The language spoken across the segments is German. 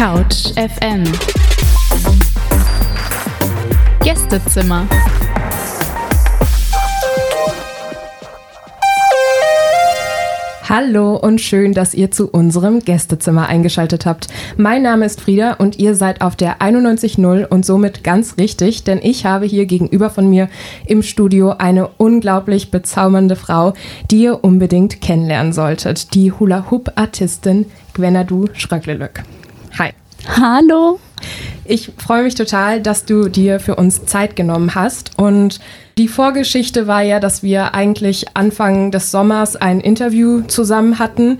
Couch FM Gästezimmer Hallo und schön, dass ihr zu unserem Gästezimmer eingeschaltet habt. Mein Name ist Frieda und ihr seid auf der 91.0 und somit ganz richtig, denn ich habe hier gegenüber von mir im Studio eine unglaublich bezaubernde Frau, die ihr unbedingt kennenlernen solltet. Die Hula-Hoop-Artistin Gwenadu Schröcklelöck. Hi. Hallo. Ich freue mich total, dass du dir für uns Zeit genommen hast und die Vorgeschichte war ja, dass wir eigentlich Anfang des Sommers ein Interview zusammen hatten,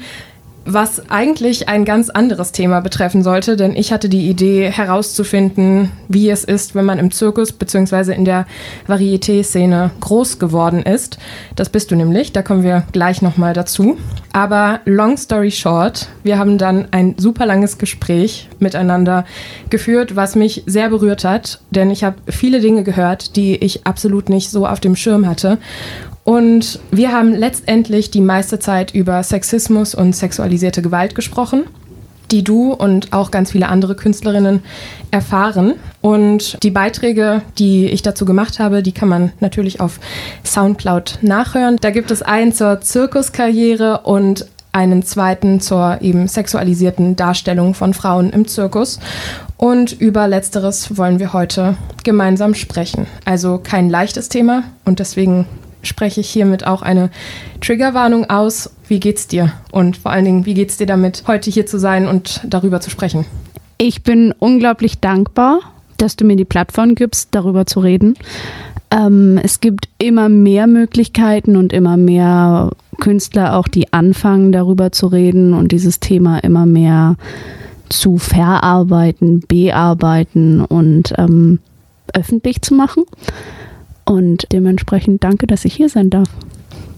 was eigentlich ein ganz anderes Thema betreffen sollte, denn ich hatte die Idee herauszufinden, wie es ist, wenn man im Zirkus bzw. in der Varieté-Szene groß geworden ist. Das bist du nämlich, da kommen wir gleich nochmal dazu. Aber long story short, wir haben dann ein super langes Gespräch miteinander geführt, was mich sehr berührt hat, denn ich habe viele Dinge gehört, die ich absolut nicht so auf dem Schirm hatte. Und wir haben letztendlich die meiste Zeit über Sexismus und sexualisierte Gewalt gesprochen, die du und auch ganz viele andere Künstlerinnen erfahren. Und die Beiträge, die ich dazu gemacht habe, die kann man natürlich auf SoundCloud nachhören. Da gibt es einen zur Zirkuskarriere und einen zweiten zur eben sexualisierten Darstellung von Frauen im Zirkus. Und über letzteres wollen wir heute gemeinsam sprechen. Also kein leichtes Thema und deswegen spreche ich hiermit auch eine Triggerwarnung aus. Wie geht's dir? Und vor allen Dingen, wie geht's dir damit, heute hier zu sein und darüber zu sprechen? Ich bin unglaublich dankbar, dass du mir die Plattform gibst, darüber zu reden. Ähm, es gibt immer mehr Möglichkeiten und immer mehr Künstler auch, die anfangen, darüber zu reden und dieses Thema immer mehr zu verarbeiten, bearbeiten und ähm, öffentlich zu machen. Und dementsprechend danke, dass ich hier sein darf.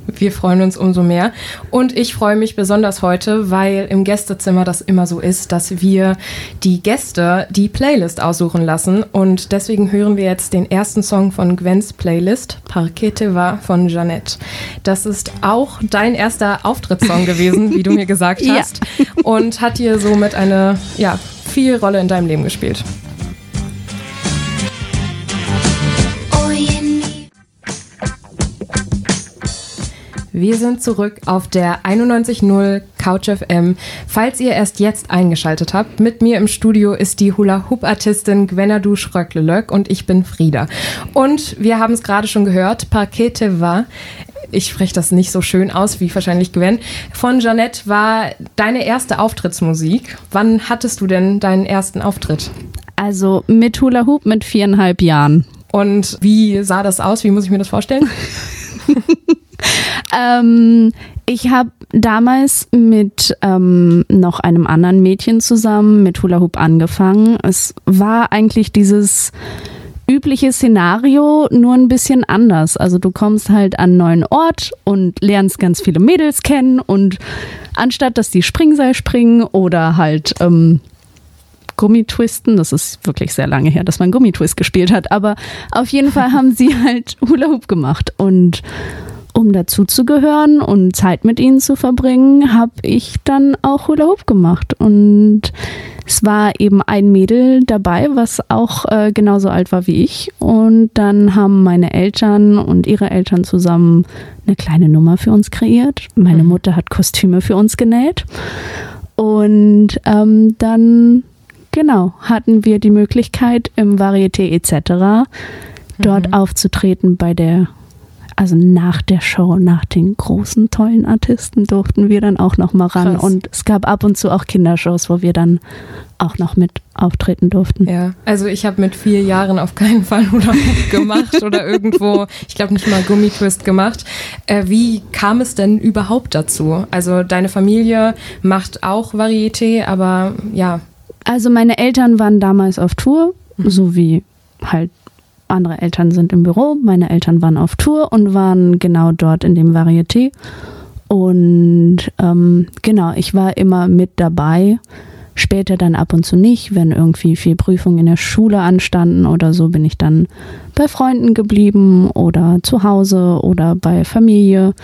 Wir freuen uns umso mehr. Und ich freue mich besonders heute, weil im Gästezimmer das immer so ist, dass wir die Gäste die Playlist aussuchen lassen. Und deswegen hören wir jetzt den ersten Song von Gwens Playlist, Parquete va von Jeannette. Das ist auch dein erster Auftrittssong gewesen, wie du mir gesagt hast. Ja. Und hat dir somit eine, ja, viel Rolle in deinem Leben gespielt. Wir sind zurück auf der 91.0 Couch FM. Falls ihr erst jetzt eingeschaltet habt, mit mir im Studio ist die Hula-Hoop-Artistin Gwenadu Schröcklelöck und ich bin Frieda. Und wir haben es gerade schon gehört, Parquete war ich spreche das nicht so schön aus wie wahrscheinlich Gwen, von Janette war deine erste Auftrittsmusik. Wann hattest du denn deinen ersten Auftritt? Also mit Hula Hoop mit viereinhalb Jahren. Und wie sah das aus? Wie muss ich mir das vorstellen? Ähm, ich habe damals mit ähm, noch einem anderen Mädchen zusammen mit Hula Hoop angefangen. Es war eigentlich dieses übliche Szenario, nur ein bisschen anders. Also du kommst halt an einen neuen Ort und lernst ganz viele Mädels kennen und anstatt dass die Springseil springen oder halt ähm, Gummitwisten, das ist wirklich sehr lange her, dass man Gummitwist gespielt hat, aber auf jeden Fall haben sie halt Hula Hoop gemacht und um dazuzugehören und Zeit mit ihnen zu verbringen, habe ich dann auch Hula Hoop gemacht. Und es war eben ein Mädel dabei, was auch äh, genauso alt war wie ich. Und dann haben meine Eltern und ihre Eltern zusammen eine kleine Nummer für uns kreiert. Meine mhm. Mutter hat Kostüme für uns genäht. Und ähm, dann, genau, hatten wir die Möglichkeit im Varieté etc. dort mhm. aufzutreten bei der also nach der Show, nach den großen, tollen Artisten durften wir dann auch noch mal ran. Krass. Und es gab ab und zu auch Kindershows, wo wir dann auch noch mit auftreten durften. Ja, also ich habe mit vier Jahren auf keinen Fall Hula gemacht oder irgendwo, ich glaube nicht mal Gummitwist gemacht. Äh, wie kam es denn überhaupt dazu? Also deine Familie macht auch Varieté, aber ja. Also meine Eltern waren damals auf Tour, mhm. so wie halt andere Eltern sind im Büro, meine Eltern waren auf Tour und waren genau dort in dem Varieté. Und ähm, genau, ich war immer mit dabei. Später dann ab und zu nicht, wenn irgendwie viel Prüfungen in der Schule anstanden oder so, bin ich dann bei Freunden geblieben oder zu Hause oder bei Familie.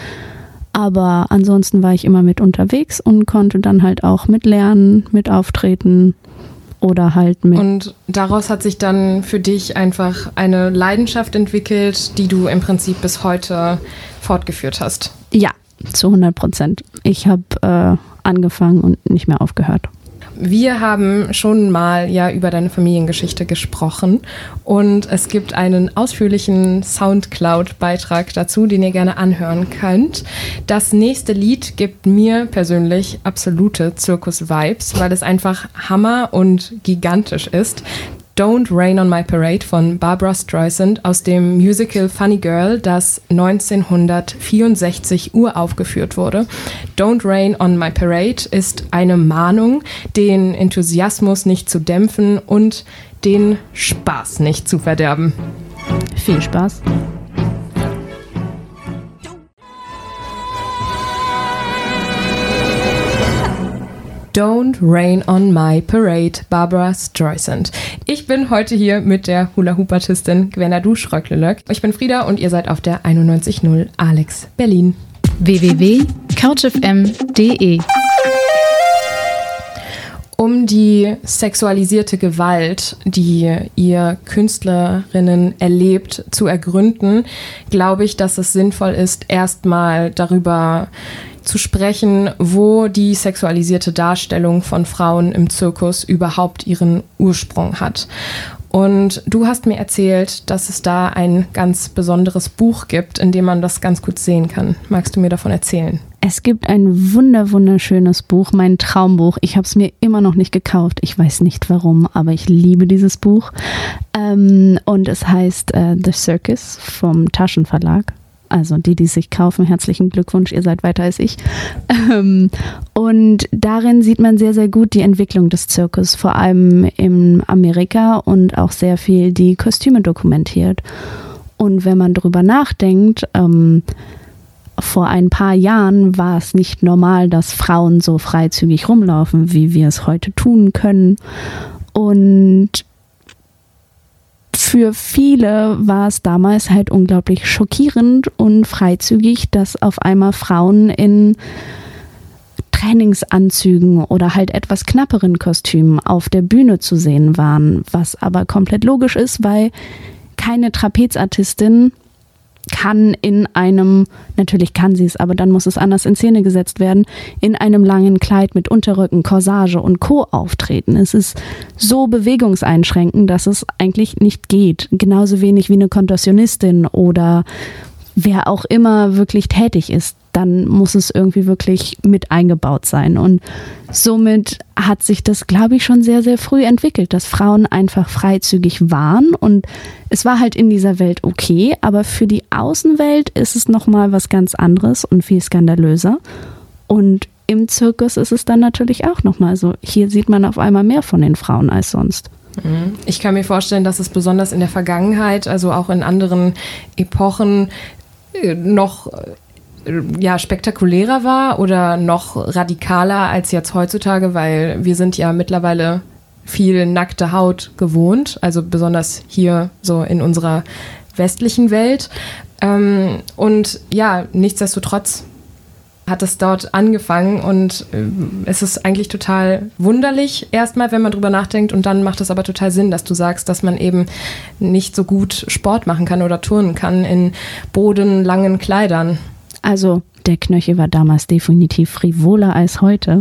Aber ansonsten war ich immer mit unterwegs und konnte dann halt auch mit lernen, mit auftreten oder halt mit. Und daraus hat sich dann für dich einfach eine Leidenschaft entwickelt, die du im Prinzip bis heute fortgeführt hast. Ja, zu 100 Prozent. Ich habe äh, angefangen und nicht mehr aufgehört. Wir haben schon mal ja über deine Familiengeschichte gesprochen und es gibt einen ausführlichen Soundcloud-Beitrag dazu, den ihr gerne anhören könnt. Das nächste Lied gibt mir persönlich absolute Zirkus-Vibes, weil es einfach Hammer und gigantisch ist. Don't Rain on My Parade von Barbara Streisand aus dem Musical Funny Girl, das 1964 uraufgeführt wurde. Don't Rain on My Parade ist eine Mahnung, den Enthusiasmus nicht zu dämpfen und den Spaß nicht zu verderben. Viel Spaß. Don't Rain on My Parade, Barbara Streisand. Ich bin heute hier mit der Hula-Hoop-Artistin Gwenna Duschröcklelöck. Ich bin Frieda und ihr seid auf der 91.0 Alex Berlin. www.couchfm.de Um die sexualisierte Gewalt, die ihr Künstlerinnen erlebt, zu ergründen, glaube ich, dass es sinnvoll ist, erstmal darüber zu sprechen, wo die sexualisierte Darstellung von Frauen im Zirkus überhaupt ihren Ursprung hat. Und du hast mir erzählt, dass es da ein ganz besonderes Buch gibt, in dem man das ganz gut sehen kann. Magst du mir davon erzählen? Es gibt ein wunder wunderschönes Buch, mein Traumbuch. Ich habe es mir immer noch nicht gekauft. Ich weiß nicht warum, aber ich liebe dieses Buch. Ähm, und es heißt äh, The Circus vom Taschenverlag. Also die, die sich kaufen, herzlichen Glückwunsch, ihr seid weiter als ich. Ähm, und darin sieht man sehr, sehr gut die Entwicklung des Zirkus, vor allem in Amerika und auch sehr viel die Kostüme dokumentiert. Und wenn man darüber nachdenkt, ähm, vor ein paar Jahren war es nicht normal, dass Frauen so freizügig rumlaufen, wie wir es heute tun können. Und für viele war es damals halt unglaublich schockierend und freizügig, dass auf einmal Frauen in Trainingsanzügen oder halt etwas knapperen Kostümen auf der Bühne zu sehen waren, was aber komplett logisch ist, weil keine Trapezartistin kann in einem, natürlich kann sie es, aber dann muss es anders in Szene gesetzt werden, in einem langen Kleid mit Unterrücken, Corsage und Co. auftreten. Es ist so bewegungseinschränkend, dass es eigentlich nicht geht. Genauso wenig wie eine Kontorsionistin oder wer auch immer wirklich tätig ist dann muss es irgendwie wirklich mit eingebaut sein. Und somit hat sich das, glaube ich, schon sehr, sehr früh entwickelt, dass Frauen einfach freizügig waren. Und es war halt in dieser Welt okay, aber für die Außenwelt ist es nochmal was ganz anderes und viel skandalöser. Und im Zirkus ist es dann natürlich auch nochmal so. Hier sieht man auf einmal mehr von den Frauen als sonst. Mhm. Ich kann mir vorstellen, dass es besonders in der Vergangenheit, also auch in anderen Epochen, äh, noch ja, spektakulärer war oder noch radikaler als jetzt heutzutage, weil wir sind ja mittlerweile viel nackte Haut gewohnt, also besonders hier so in unserer westlichen Welt. Ähm, und ja, nichtsdestotrotz hat es dort angefangen und äh, es ist eigentlich total wunderlich erstmal, wenn man drüber nachdenkt und dann macht es aber total Sinn, dass du sagst, dass man eben nicht so gut Sport machen kann oder turnen kann in bodenlangen Kleidern. Also der Knöchel war damals definitiv frivoler als heute.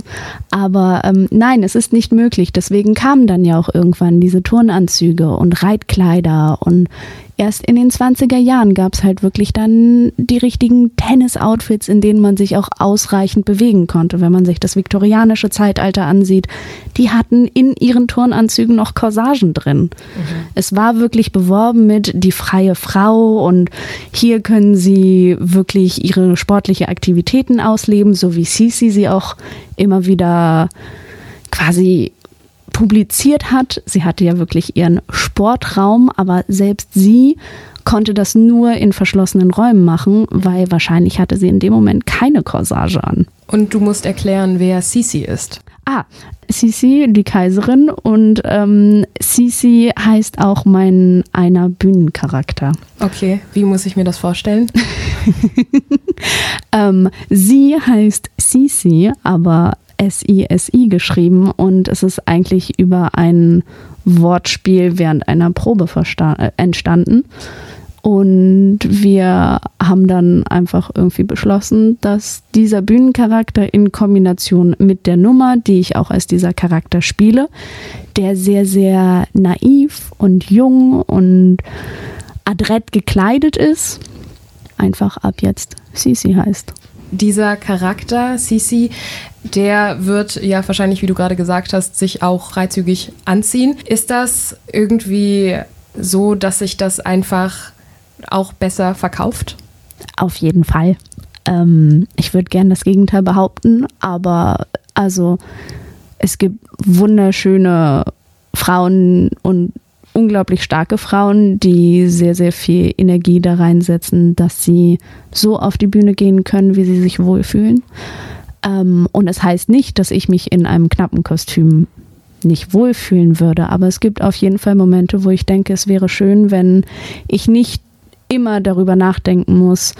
Aber ähm, nein, es ist nicht möglich. Deswegen kamen dann ja auch irgendwann diese Turnanzüge und Reitkleider und erst in den 20er Jahren gab es halt wirklich dann die richtigen Tennis-Outfits, in denen man sich auch ausreichend bewegen konnte. Wenn man sich das viktorianische Zeitalter ansieht, die hatten in ihren Turnanzügen noch Corsagen drin. Mhm. Es war wirklich beworben mit die freie Frau und hier können sie wirklich ihre sportliche Aktivitäten ausleben, so wie Sisi sie auch immer wieder quasi publiziert hat. Sie hatte ja wirklich ihren Sportraum, aber selbst sie konnte das nur in verschlossenen Räumen machen, weil wahrscheinlich hatte sie in dem Moment keine Corsage an. Und du musst erklären, wer Sisi ist. Ah, Sisi, die Kaiserin, und ähm, Sisi heißt auch mein einer Bühnencharakter. Okay, wie muss ich mir das vorstellen? ähm, sie heißt Sisi, aber S-I-S-I geschrieben und es ist eigentlich über ein Wortspiel während einer Probe äh, entstanden. Und wir haben dann einfach irgendwie beschlossen, dass dieser Bühnencharakter in Kombination mit der Nummer, die ich auch als dieser Charakter spiele, der sehr, sehr naiv und jung und adrett gekleidet ist, einfach ab jetzt Sisi heißt. Dieser Charakter, Sisi, der wird ja wahrscheinlich, wie du gerade gesagt hast, sich auch freizügig anziehen. Ist das irgendwie so, dass sich das einfach auch besser verkauft? Auf jeden Fall. Ähm, ich würde gerne das Gegenteil behaupten, aber also es gibt wunderschöne Frauen und unglaublich starke Frauen, die sehr, sehr viel Energie da reinsetzen, dass sie so auf die Bühne gehen können, wie sie sich wohlfühlen. Ähm, und es das heißt nicht, dass ich mich in einem knappen Kostüm nicht wohlfühlen würde, aber es gibt auf jeden Fall Momente, wo ich denke, es wäre schön, wenn ich nicht immer darüber nachdenken muss,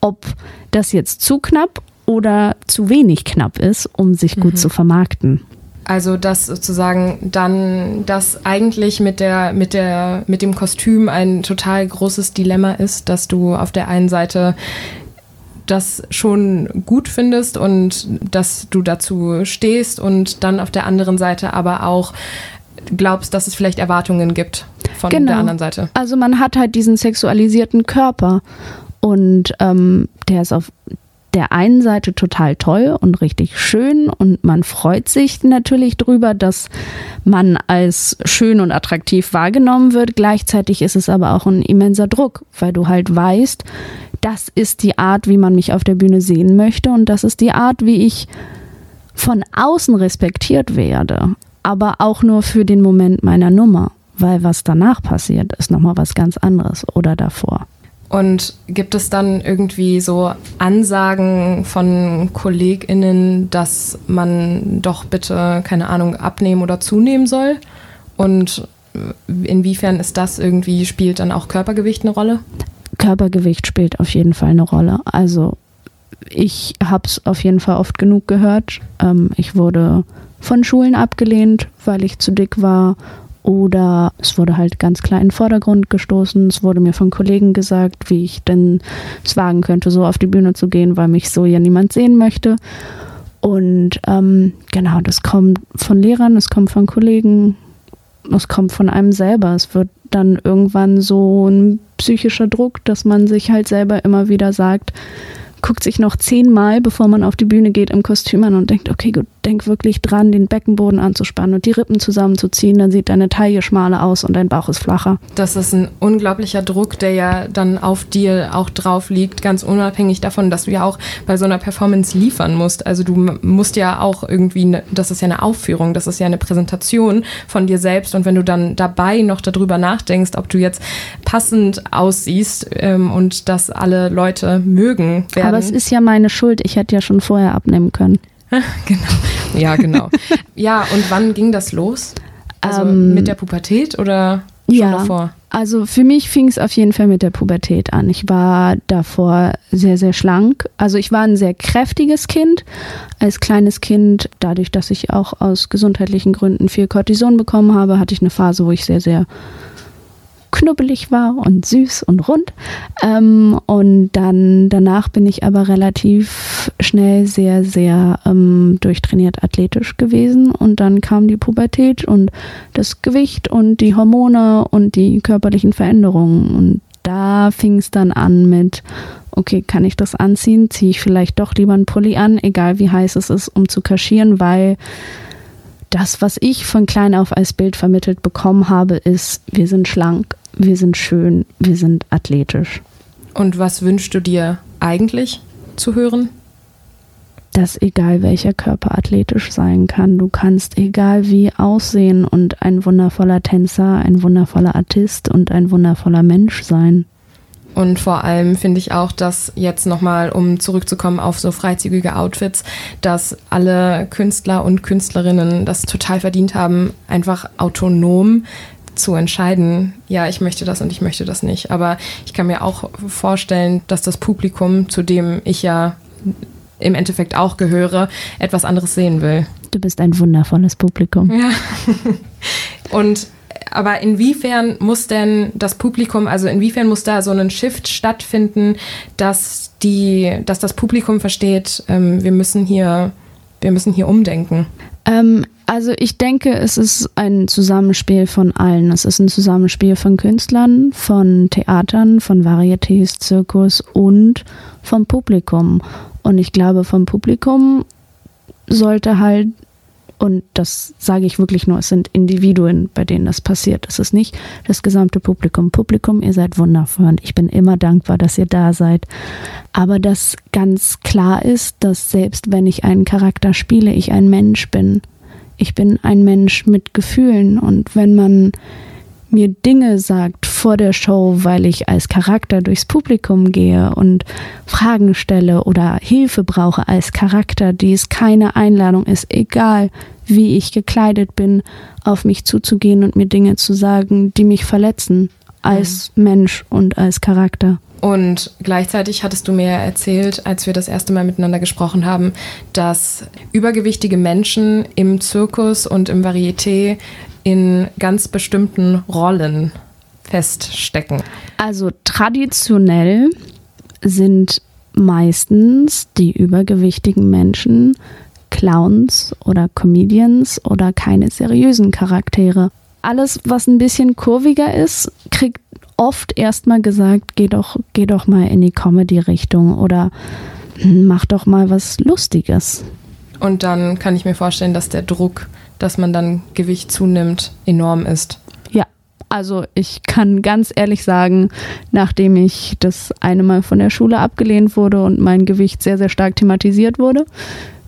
ob das jetzt zu knapp oder zu wenig knapp ist, um sich gut mhm. zu vermarkten. Also dass sozusagen dann das eigentlich mit der mit der mit dem Kostüm ein total großes Dilemma ist, dass du auf der einen Seite das schon gut findest und dass du dazu stehst und dann auf der anderen Seite aber auch glaubst, dass es vielleicht Erwartungen gibt von genau. der anderen Seite. Also man hat halt diesen sexualisierten Körper und ähm, der ist auf der einen Seite total toll und richtig schön und man freut sich natürlich drüber, dass man als schön und attraktiv wahrgenommen wird. Gleichzeitig ist es aber auch ein immenser Druck, weil du halt weißt, das ist die Art, wie man mich auf der Bühne sehen möchte und das ist die Art, wie ich von außen respektiert werde, aber auch nur für den Moment meiner Nummer, weil was danach passiert, ist nochmal was ganz anderes oder davor. Und gibt es dann irgendwie so Ansagen von KollegInnen, dass man doch bitte, keine Ahnung, abnehmen oder zunehmen soll? Und inwiefern ist das irgendwie, spielt dann auch Körpergewicht eine Rolle? Körpergewicht spielt auf jeden Fall eine Rolle. Also ich habe es auf jeden Fall oft genug gehört. Ähm, ich wurde von Schulen abgelehnt, weil ich zu dick war oder es wurde halt ganz klar in den Vordergrund gestoßen. Es wurde mir von Kollegen gesagt, wie ich denn es wagen könnte, so auf die Bühne zu gehen, weil mich so ja niemand sehen möchte. Und ähm, genau, das kommt von Lehrern, es kommt von Kollegen, es kommt von einem selber. Es wird dann irgendwann so ein psychischer Druck, dass man sich halt selber immer wieder sagt, guckt sich noch zehnmal, bevor man auf die Bühne geht, im Kostüm an und denkt, okay, gut, denk wirklich dran, den Beckenboden anzuspannen und die Rippen zusammenzuziehen, dann sieht deine Taille schmaler aus und dein Bauch ist flacher. Das ist ein unglaublicher Druck, der ja dann auf dir auch drauf liegt, ganz unabhängig davon, dass du ja auch bei so einer Performance liefern musst. Also du musst ja auch irgendwie, ne, das ist ja eine Aufführung, das ist ja eine Präsentation von dir selbst und wenn du dann dabei noch darüber nachdenkst, ob du jetzt passend aussiehst ähm, und dass alle Leute mögen werden. Aber es ist ja meine Schuld, ich hätte ja schon vorher abnehmen können. genau. Ja, genau. ja, und wann ging das los? Also ähm, mit der Pubertät oder schon ja, davor? Also für mich fing es auf jeden Fall mit der Pubertät an. Ich war davor sehr, sehr schlank. Also ich war ein sehr kräftiges Kind. Als kleines Kind, dadurch, dass ich auch aus gesundheitlichen Gründen viel Cortison bekommen habe, hatte ich eine Phase, wo ich sehr, sehr knubbelig war und süß und rund. Ähm, und dann danach bin ich aber relativ schnell sehr, sehr ähm, durchtrainiert athletisch gewesen. Und dann kam die Pubertät und das Gewicht und die Hormone und die körperlichen Veränderungen. Und da fing es dann an mit, okay, kann ich das anziehen? Ziehe ich vielleicht doch lieber einen Pulli an, egal wie heiß es ist, um zu kaschieren, weil das, was ich von klein auf als Bild vermittelt bekommen habe, ist, wir sind schlank, wir sind schön, wir sind athletisch. Und was wünschst du dir eigentlich zu hören? Dass egal welcher Körper athletisch sein kann, du kannst egal wie aussehen und ein wundervoller Tänzer, ein wundervoller Artist und ein wundervoller Mensch sein. Und vor allem finde ich auch, dass jetzt nochmal, um zurückzukommen auf so freizügige Outfits, dass alle Künstler und Künstlerinnen das total verdient haben, einfach autonom zu entscheiden, ja, ich möchte das und ich möchte das nicht. Aber ich kann mir auch vorstellen, dass das Publikum, zu dem ich ja im Endeffekt auch gehöre, etwas anderes sehen will. Du bist ein wundervolles Publikum. Ja. Und aber inwiefern muss denn das Publikum, also inwiefern muss da so ein Shift stattfinden, dass die, dass das Publikum versteht, ähm, wir müssen hier, wir müssen hier umdenken? Ähm, also ich denke, es ist ein Zusammenspiel von allen. Es ist ein Zusammenspiel von Künstlern, von Theatern, von Varietés, Zirkus und vom Publikum. Und ich glaube, vom Publikum sollte halt und das sage ich wirklich nur, es sind Individuen, bei denen das passiert. Es ist nicht das gesamte Publikum. Publikum, ihr seid wundervoll und ich bin immer dankbar, dass ihr da seid. Aber dass ganz klar ist, dass selbst wenn ich einen Charakter spiele, ich ein Mensch bin. Ich bin ein Mensch mit Gefühlen und wenn man mir Dinge sagt vor der Show, weil ich als Charakter durchs Publikum gehe und Fragen stelle oder Hilfe brauche als Charakter, die es keine Einladung ist, egal wie ich gekleidet bin, auf mich zuzugehen und mir Dinge zu sagen, die mich verletzen als mhm. Mensch und als Charakter. Und gleichzeitig hattest du mir erzählt, als wir das erste Mal miteinander gesprochen haben, dass übergewichtige Menschen im Zirkus und im Varieté in ganz bestimmten Rollen feststecken. Also traditionell sind meistens die übergewichtigen Menschen Clowns oder Comedians oder keine seriösen Charaktere. Alles, was ein bisschen kurviger ist, kriegt oft erstmal gesagt, geh doch, geh doch mal in die Comedy-Richtung oder mach doch mal was Lustiges. Und dann kann ich mir vorstellen, dass der Druck dass man dann Gewicht zunimmt, enorm ist. Ja, also ich kann ganz ehrlich sagen, nachdem ich das eine Mal von der Schule abgelehnt wurde und mein Gewicht sehr, sehr stark thematisiert wurde,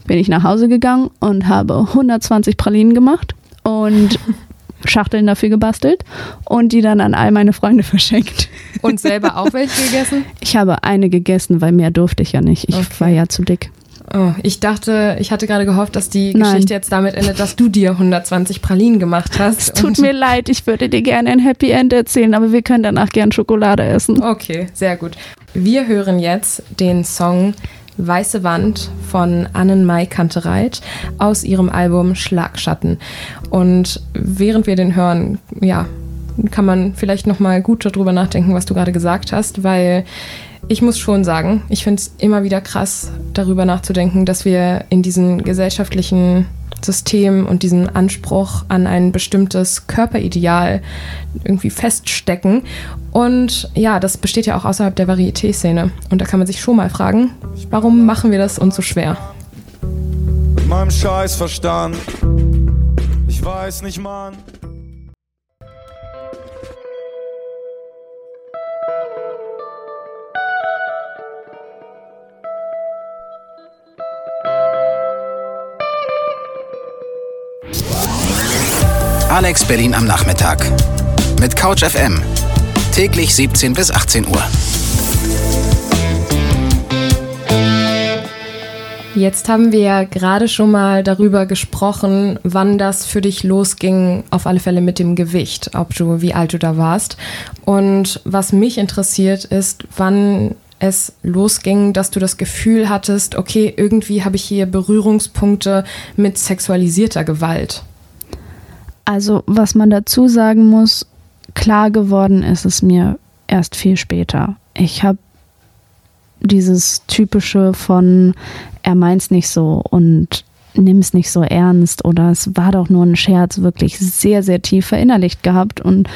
bin ich nach Hause gegangen und habe 120 Pralinen gemacht und Schachteln dafür gebastelt und die dann an all meine Freunde verschenkt. Und selber auch welche gegessen? Ich habe eine gegessen, weil mehr durfte ich ja nicht. Ich okay. war ja zu dick. Oh, ich dachte, ich hatte gerade gehofft, dass die Nein. Geschichte jetzt damit endet, dass du dir 120 Pralinen gemacht hast. Es tut mir leid, ich würde dir gerne ein Happy End erzählen, aber wir können danach gern Schokolade essen. Okay, sehr gut. Wir hören jetzt den Song Weiße Wand von Annen-Mai Kantereit aus ihrem Album Schlagschatten. Und während wir den hören, ja, kann man vielleicht nochmal gut darüber nachdenken, was du gerade gesagt hast, weil ich muss schon sagen, ich finde es immer wieder krass, darüber nachzudenken, dass wir in diesem gesellschaftlichen System und diesen Anspruch an ein bestimmtes Körperideal irgendwie feststecken. Und ja, das besteht ja auch außerhalb der Varieté-Szene. Und da kann man sich schon mal fragen, warum machen wir das uns so schwer? Mit meinem Scheißverstand. Ich weiß nicht, Mann. Alex Berlin am Nachmittag. Mit Couch FM. Täglich 17 bis 18 Uhr. Jetzt haben wir ja gerade schon mal darüber gesprochen, wann das für dich losging, auf alle Fälle mit dem Gewicht, ob du, wie alt du da warst. Und was mich interessiert ist, wann es losging, dass du das Gefühl hattest, okay, irgendwie habe ich hier Berührungspunkte mit sexualisierter Gewalt. Also, was man dazu sagen muss, klar geworden ist es mir erst viel später. Ich habe dieses typische von er meint's nicht so und nimm's nicht so ernst oder es war doch nur ein Scherz wirklich sehr sehr tief verinnerlicht gehabt und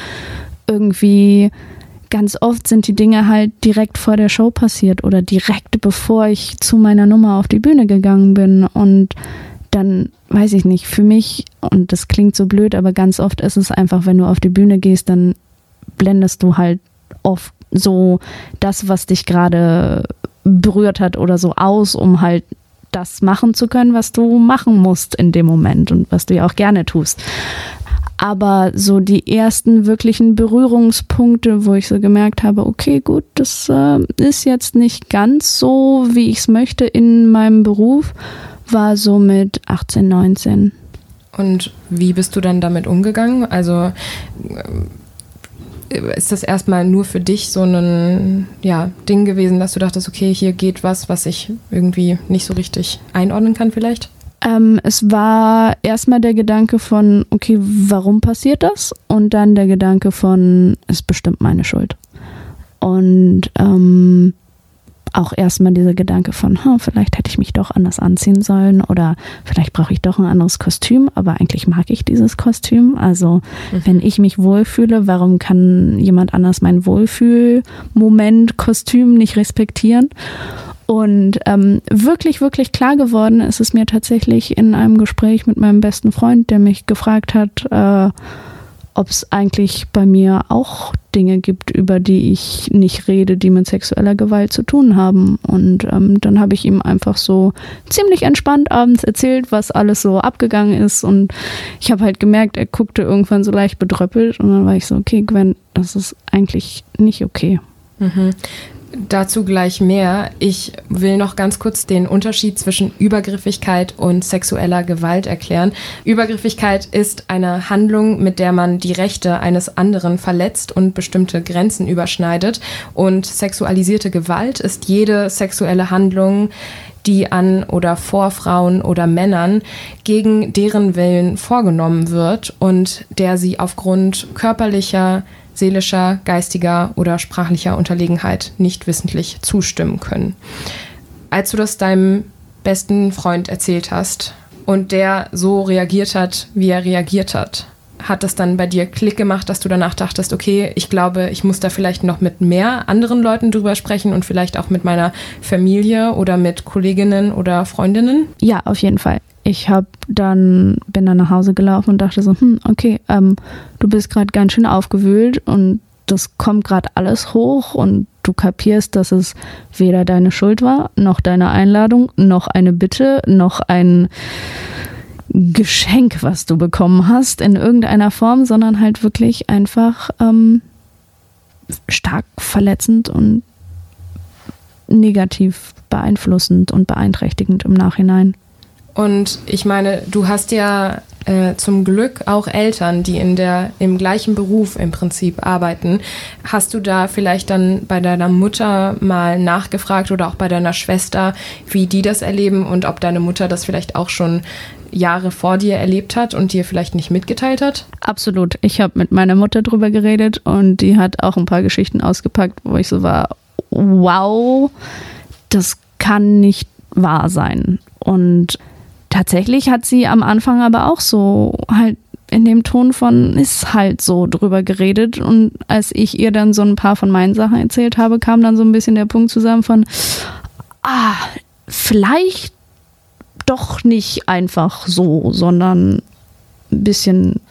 irgendwie ganz oft sind die Dinge halt direkt vor der Show passiert oder direkt bevor ich zu meiner Nummer auf die Bühne gegangen bin und dann weiß ich nicht, für mich, und das klingt so blöd, aber ganz oft ist es einfach, wenn du auf die Bühne gehst, dann blendest du halt oft so das, was dich gerade berührt hat oder so aus, um halt das machen zu können, was du machen musst in dem Moment und was du ja auch gerne tust. Aber so die ersten wirklichen Berührungspunkte, wo ich so gemerkt habe, okay, gut, das äh, ist jetzt nicht ganz so, wie ich es möchte in meinem Beruf war so mit 18, 19. Und wie bist du dann damit umgegangen? Also ist das erstmal nur für dich so ein ja, Ding gewesen, dass du dachtest, okay, hier geht was, was ich irgendwie nicht so richtig einordnen kann vielleicht? Ähm, es war erstmal der Gedanke von, okay, warum passiert das? Und dann der Gedanke von, es ist bestimmt meine Schuld. Und ähm, auch erstmal dieser Gedanke von, hm, vielleicht hätte ich mich doch anders anziehen sollen oder vielleicht brauche ich doch ein anderes Kostüm, aber eigentlich mag ich dieses Kostüm. Also mhm. wenn ich mich wohlfühle, warum kann jemand anders mein Wohlfühlmoment, Kostüm nicht respektieren? Und ähm, wirklich, wirklich klar geworden ist es mir tatsächlich in einem Gespräch mit meinem besten Freund, der mich gefragt hat, äh, ob es eigentlich bei mir auch Dinge gibt, über die ich nicht rede, die mit sexueller Gewalt zu tun haben. Und ähm, dann habe ich ihm einfach so ziemlich entspannt abends erzählt, was alles so abgegangen ist. Und ich habe halt gemerkt, er guckte irgendwann so leicht bedröppelt. Und dann war ich so, okay, Gwen, das ist eigentlich nicht okay. Mhm. Dazu gleich mehr. Ich will noch ganz kurz den Unterschied zwischen Übergriffigkeit und sexueller Gewalt erklären. Übergriffigkeit ist eine Handlung, mit der man die Rechte eines anderen verletzt und bestimmte Grenzen überschneidet. Und sexualisierte Gewalt ist jede sexuelle Handlung, die an oder vor Frauen oder Männern gegen deren Willen vorgenommen wird und der sie aufgrund körperlicher, seelischer, geistiger oder sprachlicher Unterlegenheit nicht wissentlich zustimmen können. Als du das deinem besten Freund erzählt hast und der so reagiert hat, wie er reagiert hat, hat das dann bei dir Klick gemacht, dass du danach dachtest, okay, ich glaube, ich muss da vielleicht noch mit mehr anderen Leuten drüber sprechen und vielleicht auch mit meiner Familie oder mit Kolleginnen oder Freundinnen? Ja, auf jeden Fall ich habe dann bin dann nach Hause gelaufen und dachte so, hm, okay, ähm, du bist gerade ganz schön aufgewühlt und das kommt gerade alles hoch und du kapierst, dass es weder deine Schuld war, noch deine Einladung, noch eine Bitte, noch ein Geschenk, was du bekommen hast in irgendeiner Form, sondern halt wirklich einfach ähm, stark verletzend und negativ beeinflussend und beeinträchtigend im Nachhinein. Und ich meine, du hast ja äh, zum Glück auch Eltern, die in der, im gleichen Beruf im Prinzip arbeiten. Hast du da vielleicht dann bei deiner Mutter mal nachgefragt oder auch bei deiner Schwester, wie die das erleben und ob deine Mutter das vielleicht auch schon Jahre vor dir erlebt hat und dir vielleicht nicht mitgeteilt hat? Absolut. Ich habe mit meiner Mutter drüber geredet und die hat auch ein paar Geschichten ausgepackt, wo ich so war, wow, das kann nicht wahr sein. Und tatsächlich hat sie am Anfang aber auch so halt in dem Ton von ist halt so drüber geredet und als ich ihr dann so ein paar von meinen Sachen erzählt habe, kam dann so ein bisschen der Punkt zusammen von ah, vielleicht doch nicht einfach so, sondern ein bisschen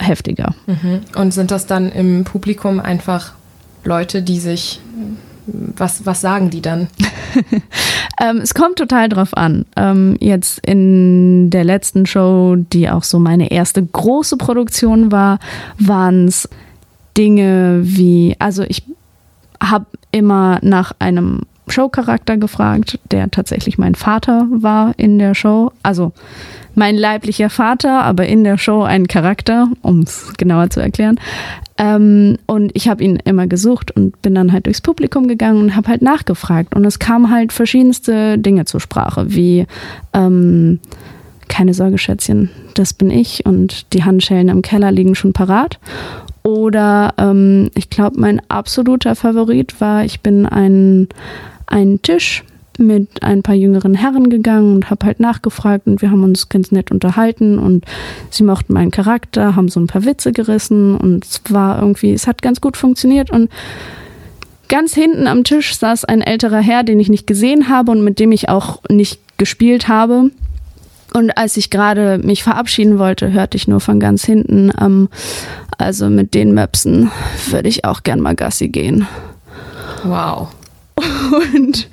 heftiger. Mhm. Und sind das dann im Publikum einfach Leute, die sich was, was sagen die dann? ähm, es kommt total drauf an. Ähm, jetzt in der letzten Show, die auch so meine erste große Produktion war, waren es Dinge wie, also ich habe immer nach einem Showcharakter gefragt, der tatsächlich mein Vater war in der Show. Also mein leiblicher Vater, aber in der Show ein Charakter, um es genauer zu erklären. Ähm, und ich habe ihn immer gesucht und bin dann halt durchs Publikum gegangen und habe halt nachgefragt. Und es kamen halt verschiedenste Dinge zur Sprache, wie ähm, keine Sorge, Schätzchen, das bin ich und die Handschellen im Keller liegen schon parat. Oder ähm, ich glaube, mein absoluter Favorit war, ich bin ein, ein Tisch mit ein paar jüngeren Herren gegangen und habe halt nachgefragt und wir haben uns ganz nett unterhalten und sie mochten meinen Charakter, haben so ein paar Witze gerissen und es war irgendwie, es hat ganz gut funktioniert und ganz hinten am Tisch saß ein älterer Herr, den ich nicht gesehen habe und mit dem ich auch nicht gespielt habe. Und als ich gerade mich verabschieden wollte, hörte ich nur von ganz hinten, ähm, also mit den Möpsen würde ich auch gern mal Gassi gehen. Wow. Und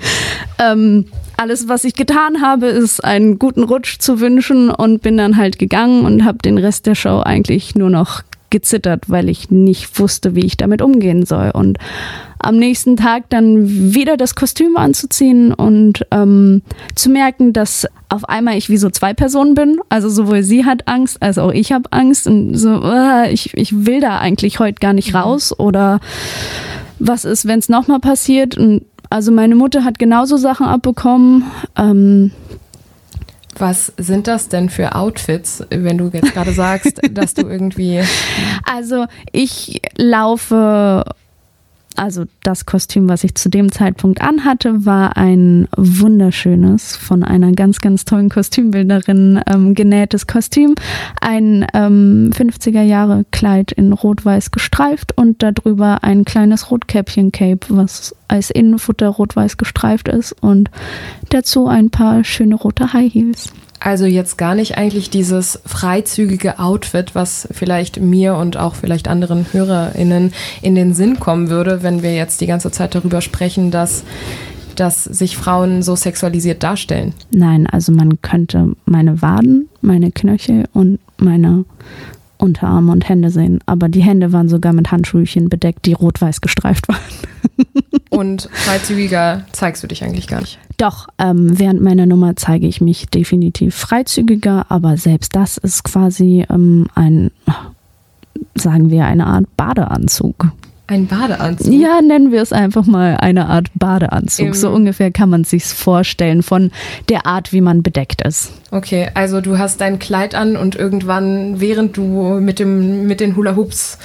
ähm, alles, was ich getan habe, ist einen guten Rutsch zu wünschen und bin dann halt gegangen und habe den Rest der Show eigentlich nur noch gezittert, weil ich nicht wusste, wie ich damit umgehen soll. Und am nächsten Tag dann wieder das Kostüm anzuziehen und ähm, zu merken, dass auf einmal ich wie so zwei Personen bin. Also sowohl sie hat Angst, als auch ich habe Angst. Und so, uh, ich, ich will da eigentlich heute gar nicht mhm. raus. Oder was ist, wenn es nochmal passiert? Und also meine Mutter hat genauso Sachen abbekommen. Ähm, was sind das denn für Outfits, wenn du jetzt gerade sagst, dass du irgendwie. Also ich laufe also das Kostüm, was ich zu dem Zeitpunkt anhatte, war ein wunderschönes, von einer ganz, ganz tollen Kostümbilderin ähm, genähtes Kostüm. Ein ähm, 50er Jahre Kleid in rot-weiß gestreift und darüber ein kleines Rotkäppchen-Cape, was als Innenfutter rot-weiß gestreift ist und dazu ein paar schöne rote High Heels. Also jetzt gar nicht eigentlich dieses freizügige Outfit, was vielleicht mir und auch vielleicht anderen HörerInnen in den Sinn kommen würde, wenn wir jetzt die ganze Zeit darüber sprechen, dass, dass sich Frauen so sexualisiert darstellen. Nein, also man könnte meine Waden, meine Knöchel und meine Unterarme und Hände sehen. Aber die Hände waren sogar mit Handschuhchen bedeckt, die rot-weiß gestreift waren. und freizügiger zeigst du dich eigentlich gar nicht. Doch, ähm, während meiner Nummer zeige ich mich definitiv freizügiger, aber selbst das ist quasi ähm, ein, sagen wir, eine Art Badeanzug. Ein Badeanzug? Ja, nennen wir es einfach mal eine Art Badeanzug. Im so ungefähr kann man sich vorstellen von der Art, wie man bedeckt ist. Okay, also du hast dein Kleid an und irgendwann, während du mit, dem, mit den Hula Hoops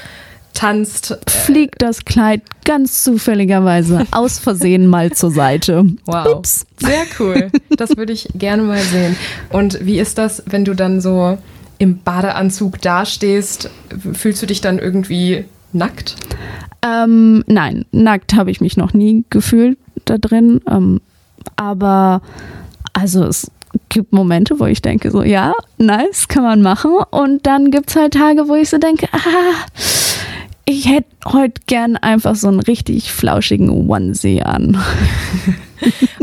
tanzt, fliegt das Kleid ganz zufälligerweise aus Versehen mal zur Seite. Wow. Ups. Sehr cool. Das würde ich gerne mal sehen. Und wie ist das, wenn du dann so im Badeanzug dastehst? Fühlst du dich dann irgendwie nackt? Ähm, nein, nackt habe ich mich noch nie gefühlt da drin. Ähm, aber also es gibt Momente, wo ich denke, so ja, nice, kann man machen. Und dann gibt es halt Tage, wo ich so denke, ah, ich hätte heute gern einfach so einen richtig flauschigen Onesie an.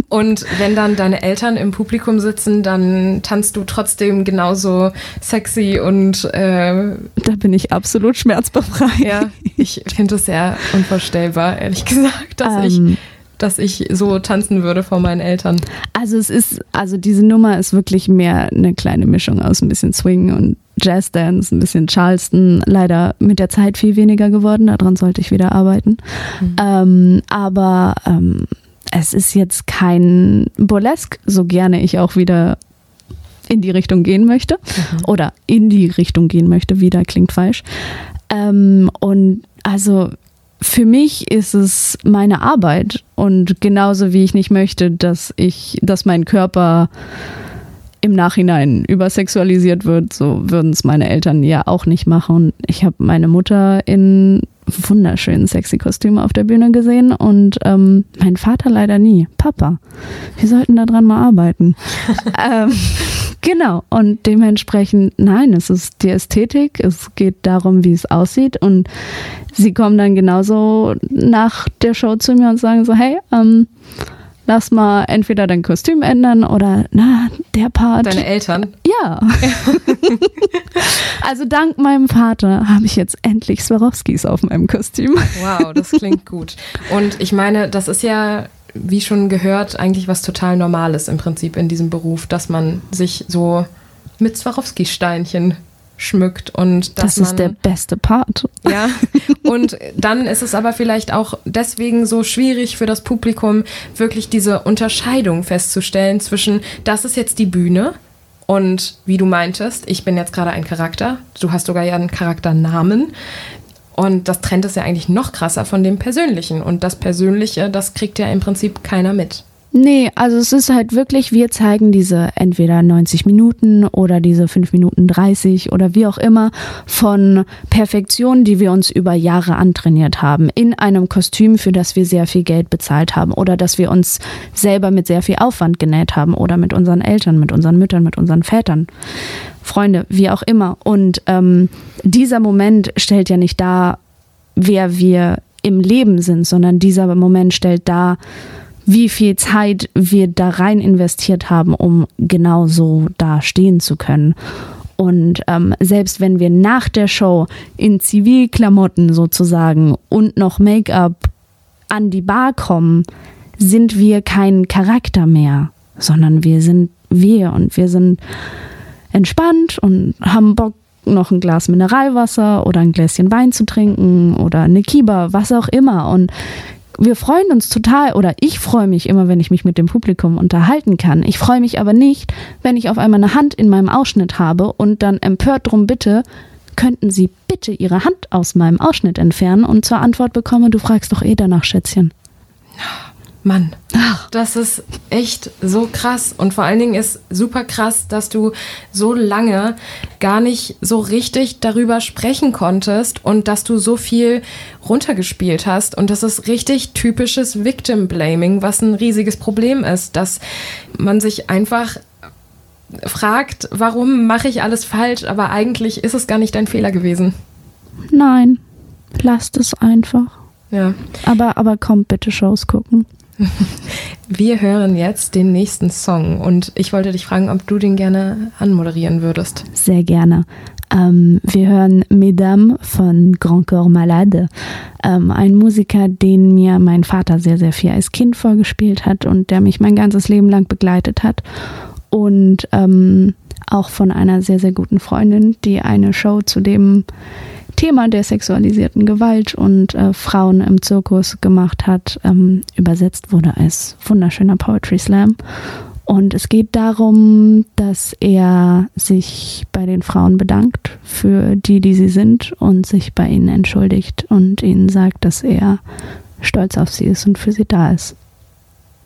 Und wenn dann deine Eltern im Publikum sitzen, dann tanzt du trotzdem genauso sexy und äh da bin ich absolut schmerzbefreit. Ja, ich finde es sehr unvorstellbar, ehrlich gesagt, dass ähm, ich dass ich so tanzen würde vor meinen Eltern. Also es ist, also diese Nummer ist wirklich mehr eine kleine Mischung aus ein bisschen Swing und Jazzdance, ein bisschen Charleston. Leider mit der Zeit viel weniger geworden, daran sollte ich wieder arbeiten. Mhm. Ähm, aber ähm, es ist jetzt kein Burlesque, so gerne ich auch wieder in die Richtung gehen möchte mhm. oder in die Richtung gehen möchte, wieder klingt falsch. Ähm, und also für mich ist es meine Arbeit und genauso wie ich nicht möchte, dass ich, dass mein Körper im Nachhinein übersexualisiert wird, so würden es meine Eltern ja auch nicht machen. Ich habe meine Mutter in wunderschönen sexy Kostümen auf der Bühne gesehen und ähm, mein Vater leider nie. Papa, wir sollten daran mal arbeiten. ähm, genau, und dementsprechend, nein, es ist die Ästhetik, es geht darum, wie es aussieht und sie kommen dann genauso nach der Show zu mir und sagen so, hey, ähm, lass mal entweder dein Kostüm ändern oder na, der Part. Deine Eltern? Ja. also dank meinem Vater habe ich jetzt endlich Swarovskis auf meinem Kostüm. Wow, das klingt gut. Und ich meine, das ist ja wie schon gehört, eigentlich was total Normales im Prinzip in diesem Beruf, dass man sich so mit Swarovski-Steinchen schmückt und das ist der beste Part. Ja, und dann ist es aber vielleicht auch deswegen so schwierig für das Publikum wirklich diese Unterscheidung festzustellen zwischen das ist jetzt die Bühne und wie du meintest, ich bin jetzt gerade ein Charakter, du hast sogar ja einen Charakternamen. Und das trennt es ja eigentlich noch krasser von dem Persönlichen. Und das Persönliche, das kriegt ja im Prinzip keiner mit. Nee, also es ist halt wirklich, wir zeigen diese entweder 90 Minuten oder diese 5 Minuten 30 oder wie auch immer von Perfektion, die wir uns über Jahre antrainiert haben, in einem Kostüm, für das wir sehr viel Geld bezahlt haben oder das wir uns selber mit sehr viel Aufwand genäht haben oder mit unseren Eltern, mit unseren Müttern, mit unseren Vätern. Freunde, wie auch immer. Und ähm, dieser Moment stellt ja nicht dar, wer wir im Leben sind, sondern dieser Moment stellt dar, wie viel Zeit wir da rein investiert haben, um genau so da stehen zu können. Und ähm, selbst wenn wir nach der Show in Zivilklamotten sozusagen und noch Make-up an die Bar kommen, sind wir kein Charakter mehr, sondern wir sind wir und wir sind entspannt und haben Bock, noch ein Glas Mineralwasser oder ein Gläschen Wein zu trinken oder eine Kiba, was auch immer. Und wir freuen uns total oder ich freue mich immer, wenn ich mich mit dem Publikum unterhalten kann. Ich freue mich aber nicht, wenn ich auf einmal eine Hand in meinem Ausschnitt habe und dann empört drum bitte, könnten Sie bitte Ihre Hand aus meinem Ausschnitt entfernen und zur Antwort bekomme, du fragst doch eh danach, Schätzchen. Mann, das ist echt so krass. Und vor allen Dingen ist super krass, dass du so lange gar nicht so richtig darüber sprechen konntest und dass du so viel runtergespielt hast. Und das ist richtig typisches Victim Blaming, was ein riesiges Problem ist, dass man sich einfach fragt, warum mache ich alles falsch, aber eigentlich ist es gar nicht dein Fehler gewesen. Nein, lasst es einfach. Ja. Aber, aber komm, bitte Shows gucken. Wir hören jetzt den nächsten Song und ich wollte dich fragen, ob du den gerne anmoderieren würdest. Sehr gerne. Ähm, wir hören Mesdames von Grand Corps Malade, ähm, ein Musiker, den mir mein Vater sehr, sehr viel als Kind vorgespielt hat und der mich mein ganzes Leben lang begleitet hat. Und ähm, auch von einer sehr, sehr guten Freundin, die eine Show zu dem Thema der sexualisierten Gewalt und äh, Frauen im Zirkus gemacht hat, ähm, übersetzt wurde als wunderschöner Poetry Slam. Und es geht darum, dass er sich bei den Frauen bedankt für die, die sie sind und sich bei ihnen entschuldigt und ihnen sagt, dass er stolz auf sie ist und für sie da ist.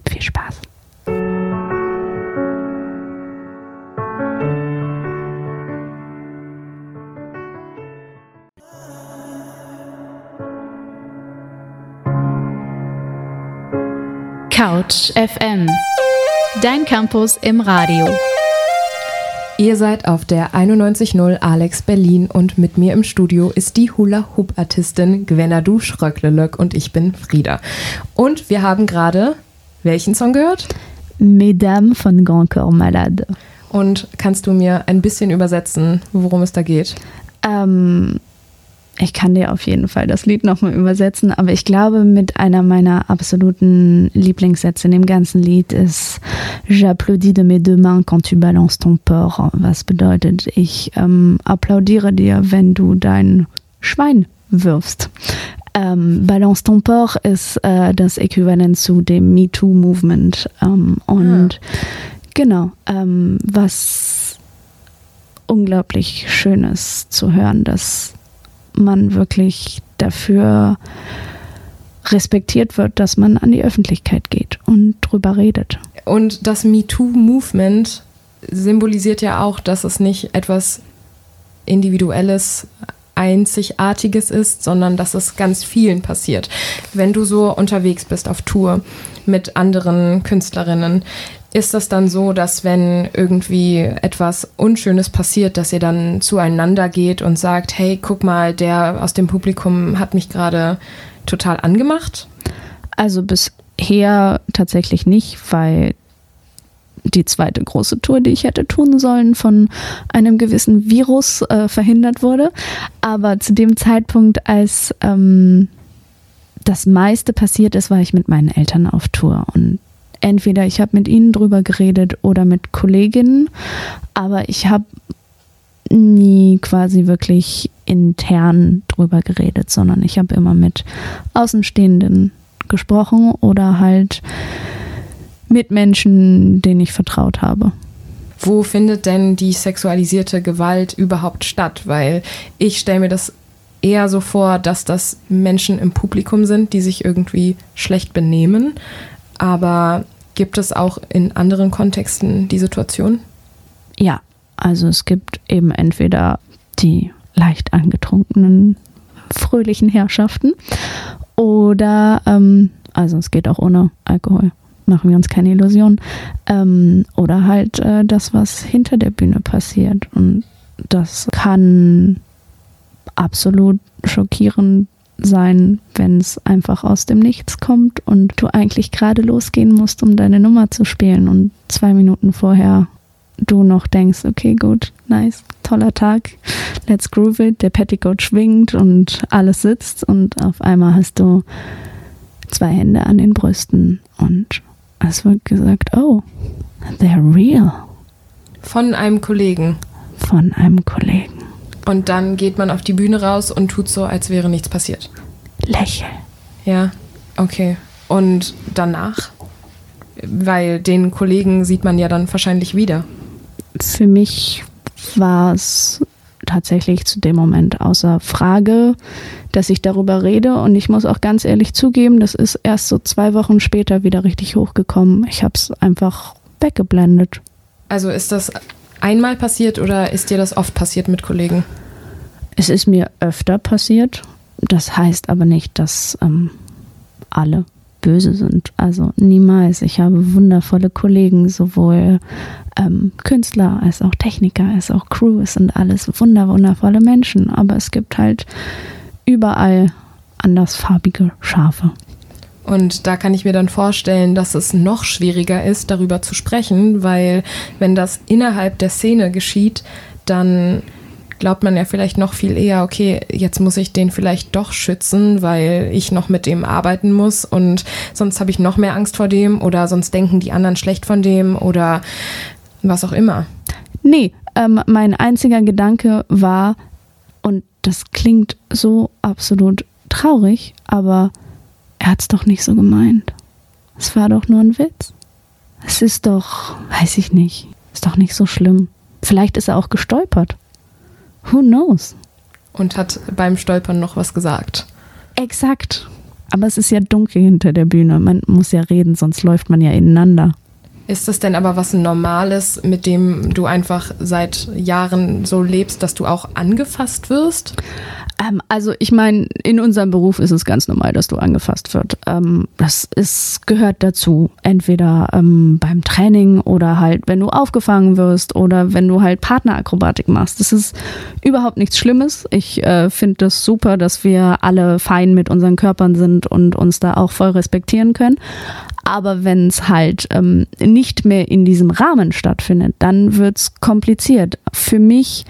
Viel Spaß. Couch FM. Dein Campus im Radio. Ihr seid auf der 91.0 Alex Berlin und mit mir im Studio ist die Hula-Hoop-Artistin Gwenadu Schröcklelöck und ich bin Frieda. Und wir haben gerade welchen Song gehört? Mesdames von Grand Corps Malade. Und kannst du mir ein bisschen übersetzen, worum es da geht? Ähm, ich kann dir auf jeden Fall das Lied nochmal übersetzen, aber ich glaube, mit einer meiner absoluten Lieblingssätze in dem ganzen Lied ist J'applaudis de mes deux mains quand tu balances ton porc. Was bedeutet, ich ähm, applaudiere dir, wenn du dein Schwein wirfst. Ähm, Balance ton porc ist äh, das Äquivalent zu dem MeToo-Movement. Ähm, und ah. genau, ähm, was unglaublich schön ist zu hören, dass man wirklich dafür respektiert wird, dass man an die Öffentlichkeit geht und drüber redet. Und das MeToo-Movement symbolisiert ja auch, dass es nicht etwas Individuelles, Einzigartiges ist, sondern dass es ganz vielen passiert. Wenn du so unterwegs bist auf Tour mit anderen Künstlerinnen, ist das dann so, dass wenn irgendwie etwas Unschönes passiert, dass ihr dann zueinander geht und sagt, hey, guck mal, der aus dem Publikum hat mich gerade total angemacht? Also bisher tatsächlich nicht, weil die zweite große Tour, die ich hätte tun sollen, von einem gewissen Virus äh, verhindert wurde. Aber zu dem Zeitpunkt, als ähm, das meiste passiert ist, war ich mit meinen Eltern auf Tour und entweder ich habe mit ihnen drüber geredet oder mit Kolleginnen, aber ich habe nie quasi wirklich intern drüber geredet, sondern ich habe immer mit Außenstehenden gesprochen oder halt mit Menschen, denen ich vertraut habe. Wo findet denn die sexualisierte Gewalt überhaupt statt? Weil ich stelle mir das eher so vor, dass das Menschen im Publikum sind, die sich irgendwie schlecht benehmen. Aber gibt es auch in anderen Kontexten die Situation? Ja, also es gibt eben entweder die leicht angetrunkenen, fröhlichen Herrschaften oder, ähm, also es geht auch ohne Alkohol, machen wir uns keine Illusionen, ähm, oder halt äh, das, was hinter der Bühne passiert. Und das kann absolut schockierend sein, wenn es einfach aus dem Nichts kommt und du eigentlich gerade losgehen musst, um deine Nummer zu spielen und zwei Minuten vorher du noch denkst, okay, gut, nice, toller Tag, let's groove it, der Petticoat schwingt und alles sitzt und auf einmal hast du zwei Hände an den Brüsten und es wird gesagt, oh, they're real. Von einem Kollegen. Von einem Kollegen. Und dann geht man auf die Bühne raus und tut so, als wäre nichts passiert. Lächel. Ja, okay. Und danach? Weil den Kollegen sieht man ja dann wahrscheinlich wieder. Für mich war es tatsächlich zu dem Moment außer Frage, dass ich darüber rede. Und ich muss auch ganz ehrlich zugeben, das ist erst so zwei Wochen später wieder richtig hochgekommen. Ich habe es einfach weggeblendet. Also ist das einmal passiert oder ist dir das oft passiert mit Kollegen? Es ist mir öfter passiert. Das heißt aber nicht, dass ähm, alle böse sind. Also niemals. Ich habe wundervolle Kollegen, sowohl ähm, Künstler als auch Techniker, als auch Crew. Es sind alles wunder, wundervolle Menschen. Aber es gibt halt überall andersfarbige Schafe. Und da kann ich mir dann vorstellen, dass es noch schwieriger ist, darüber zu sprechen, weil wenn das innerhalb der Szene geschieht, dann glaubt man ja vielleicht noch viel eher, okay, jetzt muss ich den vielleicht doch schützen, weil ich noch mit dem arbeiten muss und sonst habe ich noch mehr Angst vor dem oder sonst denken die anderen schlecht von dem oder was auch immer. Nee, ähm, mein einziger Gedanke war, und das klingt so absolut traurig, aber er hat es doch nicht so gemeint. Es war doch nur ein Witz. Es ist doch, weiß ich nicht, ist doch nicht so schlimm. Vielleicht ist er auch gestolpert. Who knows? Und hat beim Stolpern noch was gesagt. Exakt. Aber es ist ja dunkel hinter der Bühne. Man muss ja reden, sonst läuft man ja ineinander. Ist das denn aber was Normales, mit dem du einfach seit Jahren so lebst, dass du auch angefasst wirst? Ähm, also ich meine, in unserem Beruf ist es ganz normal, dass du angefasst wird. Ähm, das ist, gehört dazu. Entweder ähm, beim Training oder halt, wenn du aufgefangen wirst oder wenn du halt Partnerakrobatik machst. Das ist überhaupt nichts Schlimmes. Ich äh, finde das super, dass wir alle fein mit unseren Körpern sind und uns da auch voll respektieren können. Aber wenn es halt ähm, nicht mehr in diesem Rahmen stattfindet, dann wird es kompliziert. Für mich,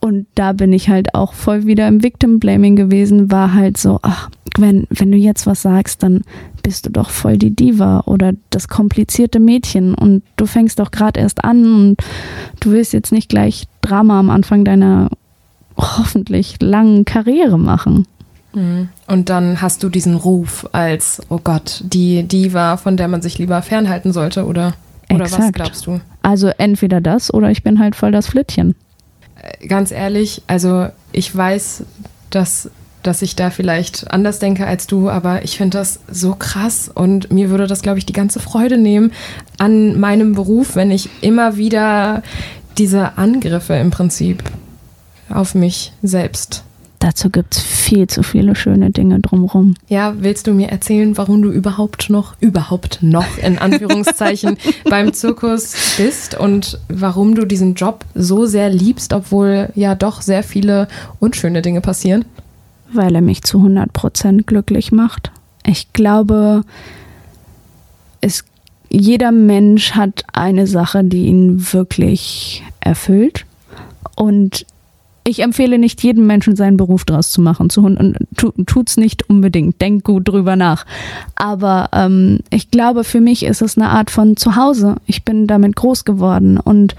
und da bin ich halt auch voll wieder im Victim Blaming gewesen, war halt so, ach, wenn, wenn du jetzt was sagst, dann bist du doch voll die Diva oder das komplizierte Mädchen und du fängst doch gerade erst an und du willst jetzt nicht gleich Drama am Anfang deiner hoffentlich langen Karriere machen. Mhm. Und dann hast du diesen Ruf als, oh Gott, die Diva, von der man sich lieber fernhalten sollte, oder, oder was glaubst du? Also entweder das oder ich bin halt voll das Flittchen. Äh, ganz ehrlich, also ich weiß, dass, dass ich da vielleicht anders denke als du, aber ich finde das so krass und mir würde das, glaube ich, die ganze Freude nehmen an meinem Beruf, wenn ich immer wieder diese Angriffe im Prinzip auf mich selbst dazu gibt es viel zu viele schöne Dinge drumherum. Ja, willst du mir erzählen, warum du überhaupt noch, überhaupt noch in Anführungszeichen beim Zirkus bist und warum du diesen Job so sehr liebst, obwohl ja doch sehr viele unschöne Dinge passieren? Weil er mich zu 100 Prozent glücklich macht. Ich glaube, es, jeder Mensch hat eine Sache, die ihn wirklich erfüllt. Und ich empfehle nicht jedem Menschen seinen Beruf draus zu machen. Zu, tut's nicht unbedingt. Denk gut drüber nach. Aber ähm, ich glaube, für mich ist es eine Art von Zuhause. Ich bin damit groß geworden. Und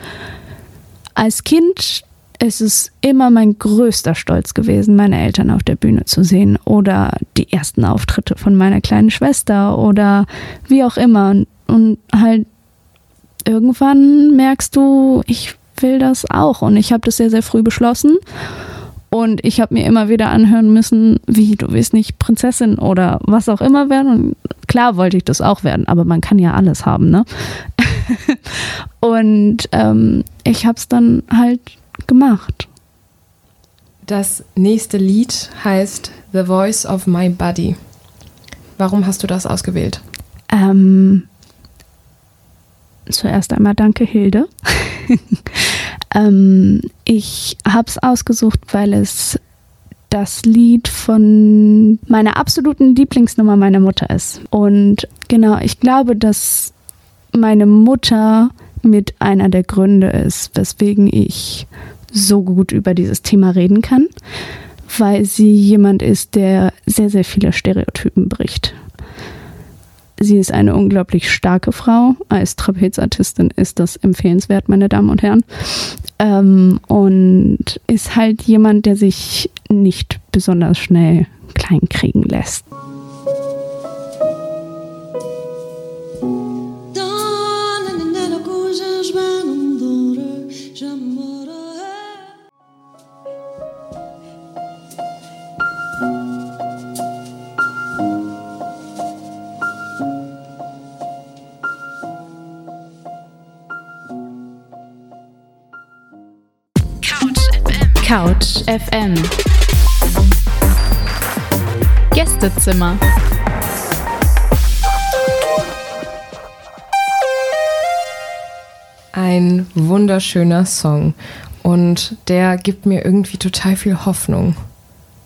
als Kind ist es immer mein größter Stolz gewesen, meine Eltern auf der Bühne zu sehen. Oder die ersten Auftritte von meiner kleinen Schwester oder wie auch immer. Und halt irgendwann merkst du, ich will das auch. Und ich habe das sehr, sehr früh beschlossen. Und ich habe mir immer wieder anhören müssen, wie du willst nicht Prinzessin oder was auch immer werden. Und klar wollte ich das auch werden, aber man kann ja alles haben, ne? und ähm, ich habe es dann halt gemacht. Das nächste Lied heißt The Voice of My Body. Warum hast du das ausgewählt? Ähm, zuerst einmal danke, Hilde. ähm, ich habe es ausgesucht, weil es das Lied von meiner absoluten Lieblingsnummer meiner Mutter ist. Und genau, ich glaube, dass meine Mutter mit einer der Gründe ist, weswegen ich so gut über dieses Thema reden kann, weil sie jemand ist, der sehr, sehr viele Stereotypen bricht. Sie ist eine unglaublich starke Frau. Als Trapezartistin ist das empfehlenswert, meine Damen und Herren. Ähm, und ist halt jemand, der sich nicht besonders schnell kleinkriegen lässt. Couch FM Gästezimmer. Ein wunderschöner Song. Und der gibt mir irgendwie total viel Hoffnung,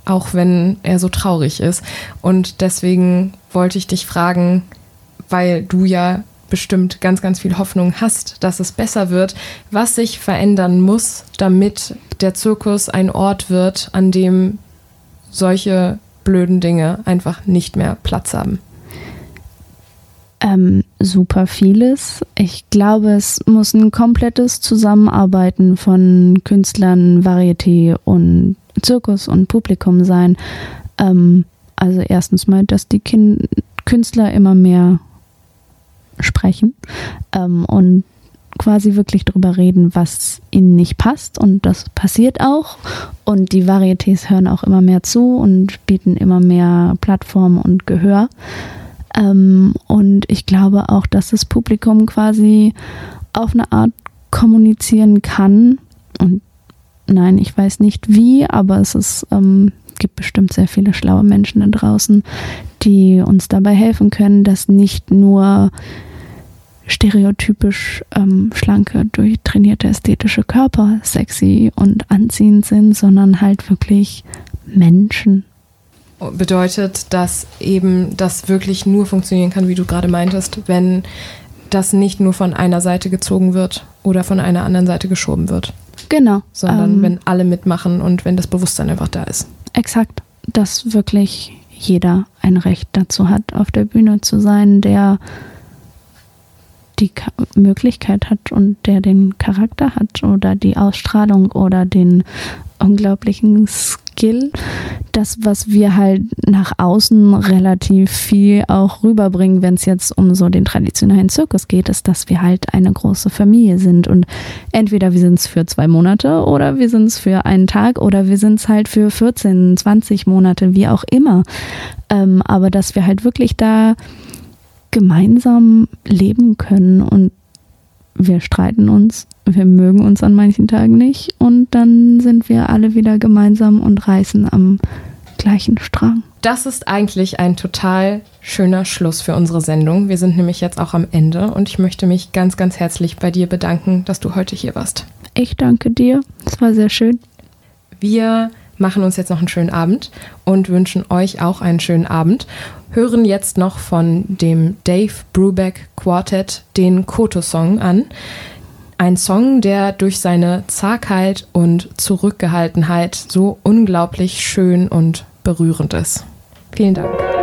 auch wenn er so traurig ist. Und deswegen wollte ich dich fragen, weil du ja bestimmt ganz, ganz viel Hoffnung hast, dass es besser wird, was sich verändern muss, damit der Zirkus ein Ort wird, an dem solche blöden Dinge einfach nicht mehr Platz haben? Ähm, super vieles. Ich glaube, es muss ein komplettes Zusammenarbeiten von Künstlern, Varieté und Zirkus und Publikum sein. Ähm, also erstens mal, dass die kind Künstler immer mehr sprechen ähm, und quasi wirklich darüber reden, was ihnen nicht passt. Und das passiert auch. Und die Varietés hören auch immer mehr zu und bieten immer mehr Plattform und Gehör. Ähm, und ich glaube auch, dass das Publikum quasi auf eine Art kommunizieren kann. Und nein, ich weiß nicht wie, aber es ist, ähm, gibt bestimmt sehr viele schlaue Menschen da draußen, die uns dabei helfen können, dass nicht nur stereotypisch ähm, schlanke, durchtrainierte ästhetische Körper sexy und anziehend sind, sondern halt wirklich Menschen. Bedeutet, dass eben das wirklich nur funktionieren kann, wie du gerade meintest, wenn das nicht nur von einer Seite gezogen wird oder von einer anderen Seite geschoben wird. Genau. Sondern ähm, wenn alle mitmachen und wenn das Bewusstsein einfach da ist. Exakt. Dass wirklich jeder ein Recht dazu hat, auf der Bühne zu sein, der die Ka Möglichkeit hat und der den Charakter hat oder die Ausstrahlung oder den unglaublichen Skill. Das, was wir halt nach außen relativ viel auch rüberbringen, wenn es jetzt um so den traditionellen Zirkus geht, ist, dass wir halt eine große Familie sind. Und entweder wir sind es für zwei Monate oder wir sind es für einen Tag oder wir sind es halt für 14, 20 Monate, wie auch immer. Ähm, aber dass wir halt wirklich da gemeinsam leben können und wir streiten uns, wir mögen uns an manchen Tagen nicht und dann sind wir alle wieder gemeinsam und reißen am gleichen Strang. Das ist eigentlich ein total schöner Schluss für unsere Sendung. Wir sind nämlich jetzt auch am Ende und ich möchte mich ganz, ganz herzlich bei dir bedanken, dass du heute hier warst. Ich danke dir. Es war sehr schön. Wir machen uns jetzt noch einen schönen Abend und wünschen euch auch einen schönen Abend. Hören jetzt noch von dem Dave Brubeck Quartet den Koto-Song an. Ein Song, der durch seine Zagheit und Zurückgehaltenheit so unglaublich schön und berührend ist. Vielen Dank.